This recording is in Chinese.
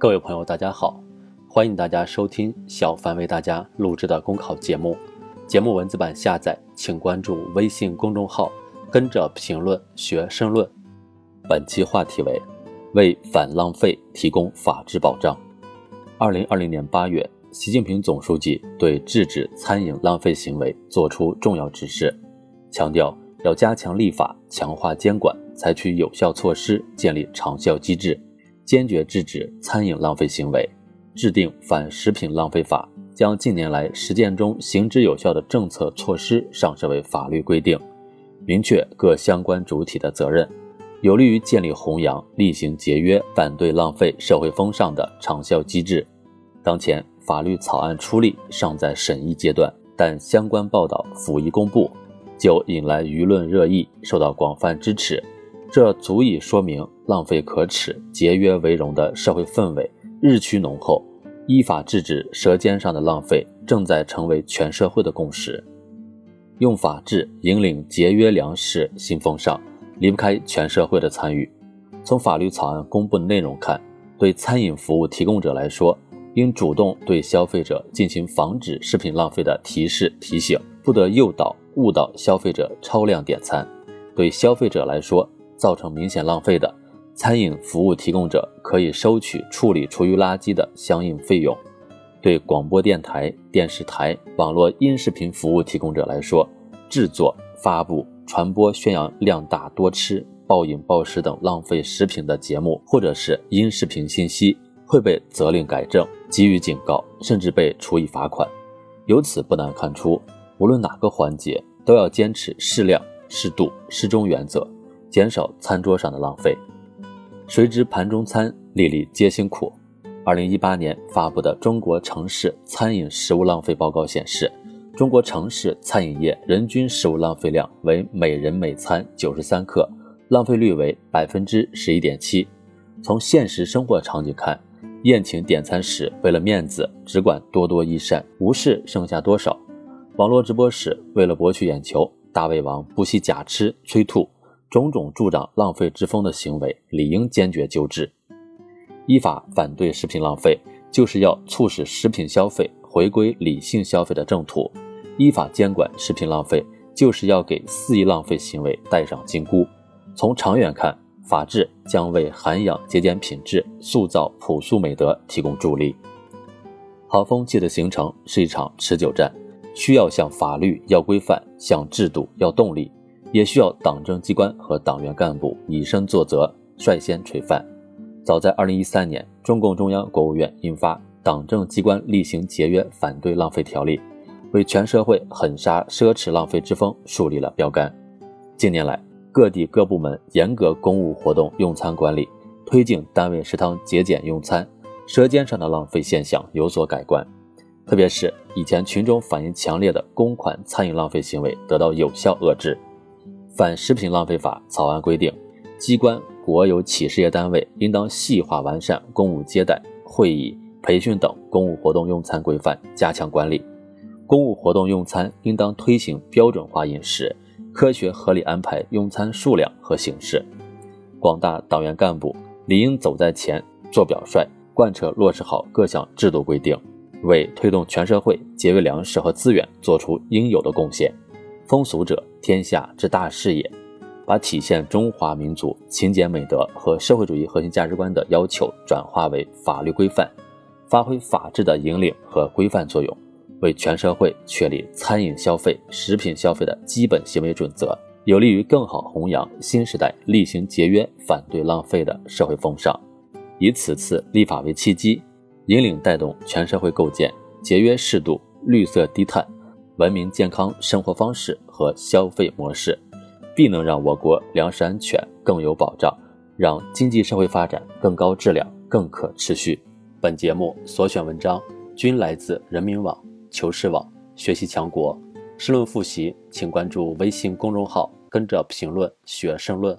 各位朋友，大家好，欢迎大家收听小凡为大家录制的公考节目。节目文字版下载，请关注微信公众号，跟着评论学申论。本期话题为：为反浪费提供法治保障。二零二零年八月，习近平总书记对制止餐饮浪费行为作出重要指示，强调要加强立法，强化监管，采取有效措施，建立长效机制，坚决制止餐饮浪费行为，制定反食品浪费法。将近年来实践中行之有效的政策措施上升为法律规定，明确各相关主体的责任，有利于建立弘扬厉行节约、反对浪费社会风尚的长效机制。当前法律草案出力尚在审议阶段，但相关报道甫一公布，就引来舆论热议，受到广泛支持。这足以说明浪费可耻、节约为荣的社会氛围日趋浓厚。依法制止舌尖上的浪费，正在成为全社会的共识。用法治引领节约粮食新风尚，离不开全社会的参与。从法律草案公布的内容看，对餐饮服务提供者来说，应主动对消费者进行防止食品浪费的提示提醒，不得诱导误导消费者超量点餐。对消费者来说，造成明显浪费的。餐饮服务提供者可以收取处理厨余垃圾的相应费用。对广播电台、电视台、网络音视频服务提供者来说，制作、发布、传播宣扬量大多吃、暴饮暴食等浪费食品的节目或者是音视频信息，会被责令改正、给予警告，甚至被处以罚款。由此不难看出，无论哪个环节都要坚持适量、适度、适中原则，减少餐桌上的浪费。谁知盘中餐，粒粒皆辛苦。二零一八年发布的《中国城市餐饮食物浪费报告》显示，中国城市餐饮业人均食物浪费量为每人每餐九十三克，浪费率为百分之十一点七。从现实生活场景看，宴请点餐时为了面子，只管多多益善，无视剩下多少；网络直播时为了博取眼球，大胃王不惜假吃催吐。种种助长浪费之风的行为，理应坚决纠治。依法反对食品浪费，就是要促使食品消费回归理性消费的正途；依法监管食品浪费，就是要给肆意浪费行为戴上金箍。从长远看，法治将为涵养节俭品质、塑造朴素美德提供助力。好风气的形成是一场持久战，需要向法律要规范，向制度要动力。也需要党政机关和党员干部以身作则，率先垂范。早在2013年，中共中央、国务院印发《党政机关厉行节约反对浪费条例》，为全社会狠刹奢侈浪费之风树立了标杆。近年来，各地各部门严格公务活动用餐管理，推进单位食堂节俭用餐，舌尖上的浪费现象有所改观。特别是以前群众反映强烈的公款餐饮浪费行为得到有效遏制。反食品浪费法草案规定，机关、国有企事业单位应当细化完善公务接待、会议、培训等公务活动用餐规范，加强管理。公务活动用餐应当推行标准化饮食，科学合理安排用餐数量和形式。广大党员干部理应走在前，做表率，贯彻落实好各项制度规定，为推动全社会节约粮食和资源做出应有的贡献。风俗者，天下之大事也。把体现中华民族勤俭美德和社会主义核心价值观的要求转化为法律规范，发挥法治的引领和规范作用，为全社会确立餐饮消费、食品消费的基本行为准则，有利于更好弘扬新时代厉行节约、反对浪费的社会风尚。以此次立法为契机，引领带动全社会构建节约适度、绿色低碳。文明健康生活方式和消费模式，必能让我国粮食安全更有保障，让经济社会发展更高质量、更可持续。本节目所选文章均来自人民网、求是网、学习强国。申论复习，请关注微信公众号，跟着评论学申论。